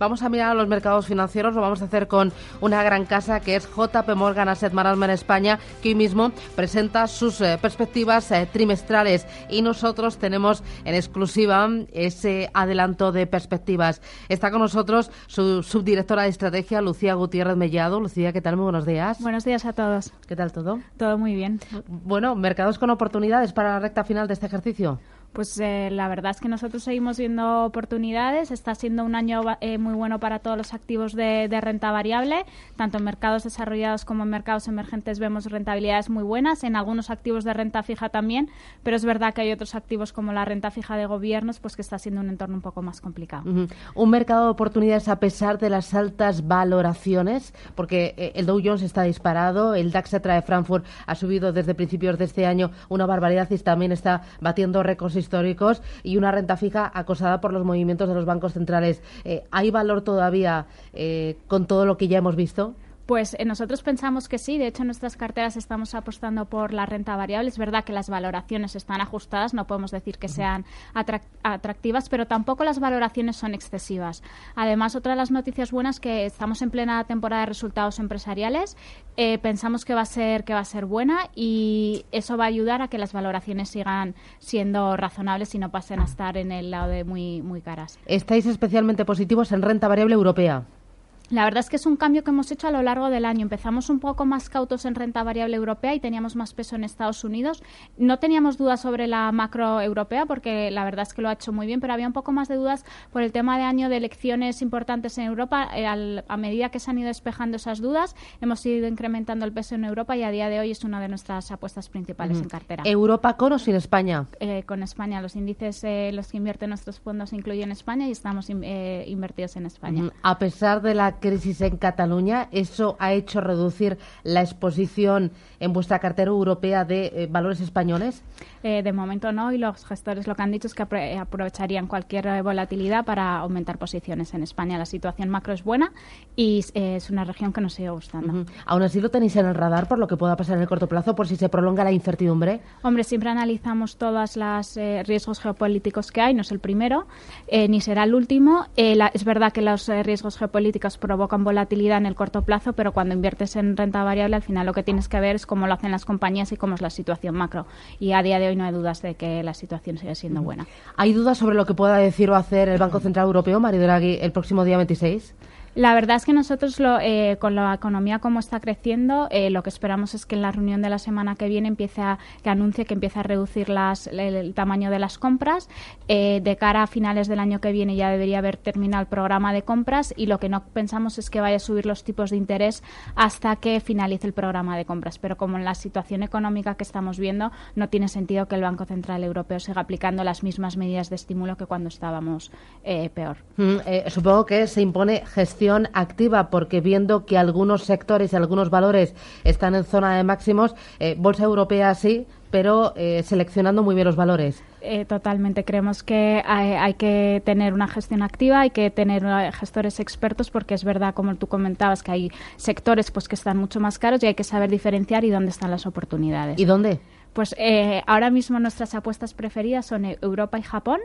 Vamos a mirar a los mercados financieros, lo vamos a hacer con una gran casa que es JP Morgan Asset Management España, que hoy mismo presenta sus eh, perspectivas eh, trimestrales y nosotros tenemos en exclusiva ese adelanto de perspectivas. Está con nosotros su subdirectora de estrategia, Lucía Gutiérrez Mellado. Lucía, ¿qué tal? Muy buenos días. Buenos días a todos. ¿Qué tal todo? Todo muy bien. Bueno, mercados con oportunidades para la recta final de este ejercicio. Pues eh, la verdad es que nosotros seguimos viendo oportunidades. Está siendo un año eh, muy bueno para todos los activos de, renta variable. Tanto en mercados desarrollados como en mercados emergentes vemos rentabilidades muy buenas. En algunos activos de renta fija también. Pero es verdad que hay otros activos como la renta fija de gobiernos, pues que está siendo un entorno un poco más complicado. Un mercado de oportunidades a pesar de las altas valoraciones, porque eh, el Dow Jones está disparado, el DAX de Frankfurt ha subido desde principios de este año una barbaridad y también está batiendo récords históricos y una renta fija acosada por los movimientos de los bancos centrales. Eh, ¿Hay valor todavía eh, con todo lo que ya hemos visto? Pues eh, nosotros pensamos que sí. De hecho, en nuestras carteras estamos apostando por la renta variable. Es verdad que las valoraciones están ajustadas, no podemos decir que sean atractivas, pero tampoco las valoraciones son excesivas. Además, otra de las noticias buenas es que estamos en plena temporada de resultados empresariales. Eh, pensamos que va a ser que va a ser buena y eso va a ayudar a que las valoraciones sigan siendo razonables y no pasen a estar en el lado de muy muy caras. Estáis especialmente positivos en renta variable europea. La verdad es que es un cambio que hemos hecho a lo largo del año. Empezamos un poco más cautos en renta variable europea y teníamos más peso en Estados Unidos. No teníamos dudas sobre la macro europea porque la verdad es que lo ha hecho muy bien, pero había un poco más de dudas por el tema de año de elecciones importantes en Europa. Eh, a medida que se han ido despejando esas dudas, hemos ido incrementando el peso en Europa y a día de hoy es una de nuestras apuestas principales en cartera. ¿Europa con o sin España? Eh, con España. Los índices, eh, los que invierten nuestros fondos incluyen España y estamos invertidos en España. A pesar de la crisis en Cataluña. ¿Eso ha hecho reducir la exposición en vuestra cartera europea de eh, valores españoles? Eh, de momento no, y los gestores lo que han dicho es que aprovecharían cualquier eh, volatilidad para aumentar posiciones en España. La situación macro es buena y es una región que nos sigue gustando. ¿Aún así lo tenéis en el radar por lo que pueda pasar en el corto plazo, por si se prolonga la incertidumbre? Hombre, siempre analizamos todos los riesgos geopolíticos que hay, no es el primero, ni será el último. es verdad que los riesgos geopolíticos provocan volatilidad en el corto plazo, pero cuando inviertes en renta variable, al final lo que tienes que ver es cómo lo hacen las compañías y cómo es la situación macro. Y a día de hoy no hay dudas de que la situación sigue siendo buena. ¿Hay dudas sobre lo que pueda decir o hacer el Banco Central Europeo, Mario Draghi, el próximo día 26? La verdad es que nosotros, lo, eh, con la economía como está creciendo, eh, lo que esperamos es que en la reunión de la semana que viene empiece a, que anuncie que empiece a reducir las, el, tamaño de las compras. Eh, de cara a finales del año que viene ya debería haber terminado el programa de compras y lo que no pensamos es que vaya a subir los tipos de interés hasta que finalice el programa de compras. Pero como en la situación económica que estamos viendo, no tiene sentido que el Banco Central Europeo siga aplicando las mismas medidas de estímulo que cuando estábamos peor. Mm, supongo que se impone gestión activa porque viendo que algunos sectores y algunos valores están en zona de máximos, eh, Bolsa Europea sí, pero eh, seleccionando muy bien los valores. Eh, totalmente. Creemos que hay, que tener una gestión activa, hay que tener gestores expertos, porque es verdad, como tú comentabas, que hay sectores pues que están mucho más caros y hay que saber diferenciar y dónde están las oportunidades. ¿Y dónde? Pues eh, ahora mismo nuestras apuestas preferidas son Europa y Japón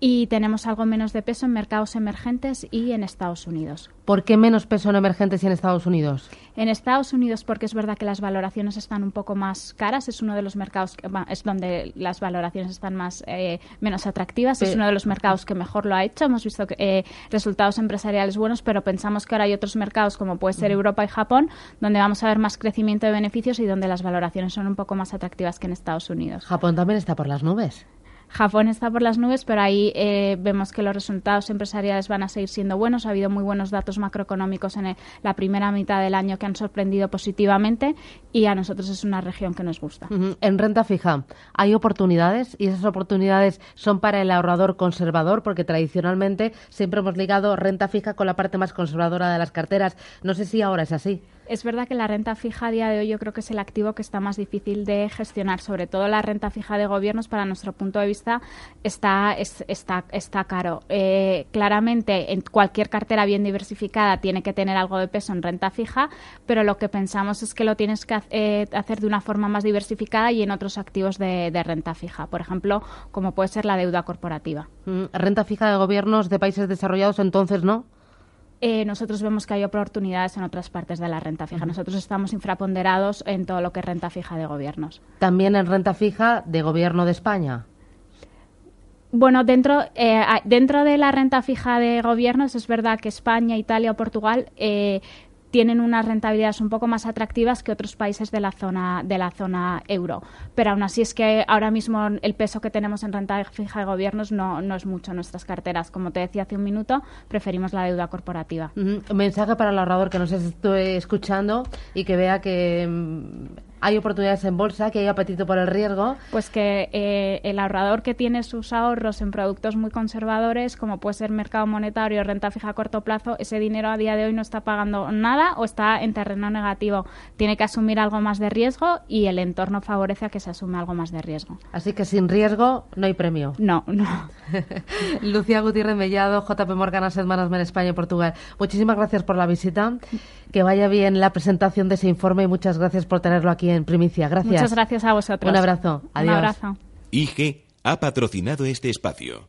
y tenemos algo menos de peso en mercados emergentes y en Estados Unidos. ¿Por qué menos peso en emergentes y en Estados Unidos? En Estados Unidos porque es verdad que las valoraciones están un poco más caras, es uno de los mercados que, es donde las valoraciones están más eh, menos atractivas, es uno de los mercados que mejor lo ha hecho. Hemos visto eh, resultados empresariales buenos, pero pensamos que ahora hay otros mercados como puede ser Europa y Japón donde vamos a ver más crecimiento de beneficios y donde las valoraciones son un poco más atractivas que en Estados Unidos. Japón también está por las nubes. Japón está por las nubes, pero ahí eh, vemos que los resultados empresariales van a seguir siendo buenos. Ha habido muy buenos datos macroeconómicos en la primera mitad del año que han sorprendido positivamente y a nosotros es una región que nos gusta. En renta fija hay oportunidades y esas oportunidades son para el ahorrador conservador porque tradicionalmente siempre hemos ligado renta fija con la parte más conservadora de las carteras. No sé si ahora es así. Es verdad que la renta fija a día de hoy yo creo que es el activo que está más difícil de gestionar, sobre todo la renta fija de gobiernos para nuestro punto de vista está, está, está caro. Eh, claramente en cualquier cartera bien diversificada tiene que tener algo de peso en renta fija, pero lo que pensamos es que lo tienes que eh, hacer de una forma más diversificada y en otros activos de, renta fija, por ejemplo, como puede ser la deuda corporativa. Mm, renta fija de gobiernos de países desarrollados entonces, ¿no? Eh, nosotros vemos que hay oportunidades en otras partes de la renta fija. Nosotros estamos infraponderados en todo lo que es renta fija de gobiernos. ¿También en renta fija de gobierno de España? Bueno, dentro, eh, dentro de la renta fija de gobiernos es verdad que España, Italia o Portugal eh, tienen unas rentabilidades un poco más atractivas que otros países de la zona de la zona euro. Pero aún así es que ahora mismo el peso que tenemos en renta fija de gobiernos no, no es mucho en nuestras carteras. Como te decía hace un minuto, preferimos la deuda corporativa. Mensaje para el ahorrador que nos esté escuchando y que vea que mm, hay oportunidades en bolsa, que hay apetito por el riesgo. Pues que eh, el ahorrador que tiene sus ahorros en productos muy conservadores, como puede ser mercado monetario, renta fija a corto plazo, ese dinero a día de hoy no está pagando nada o está en terreno negativo. Tiene que asumir algo más de riesgo y el entorno favorece a que se asume algo más de riesgo. Así que sin riesgo no hay premio. No, no. Lucía Gutiérrez Mellado, JP Morgan Asset Management España y Portugal. Muchísimas gracias por la visita. Que vaya bien la presentación de ese informe y muchas gracias por tenerlo aquí en primicia. Gracias. Muchas gracias a vosotros. Un abrazo. Adiós. Un abrazo. IG ha patrocinado este espacio.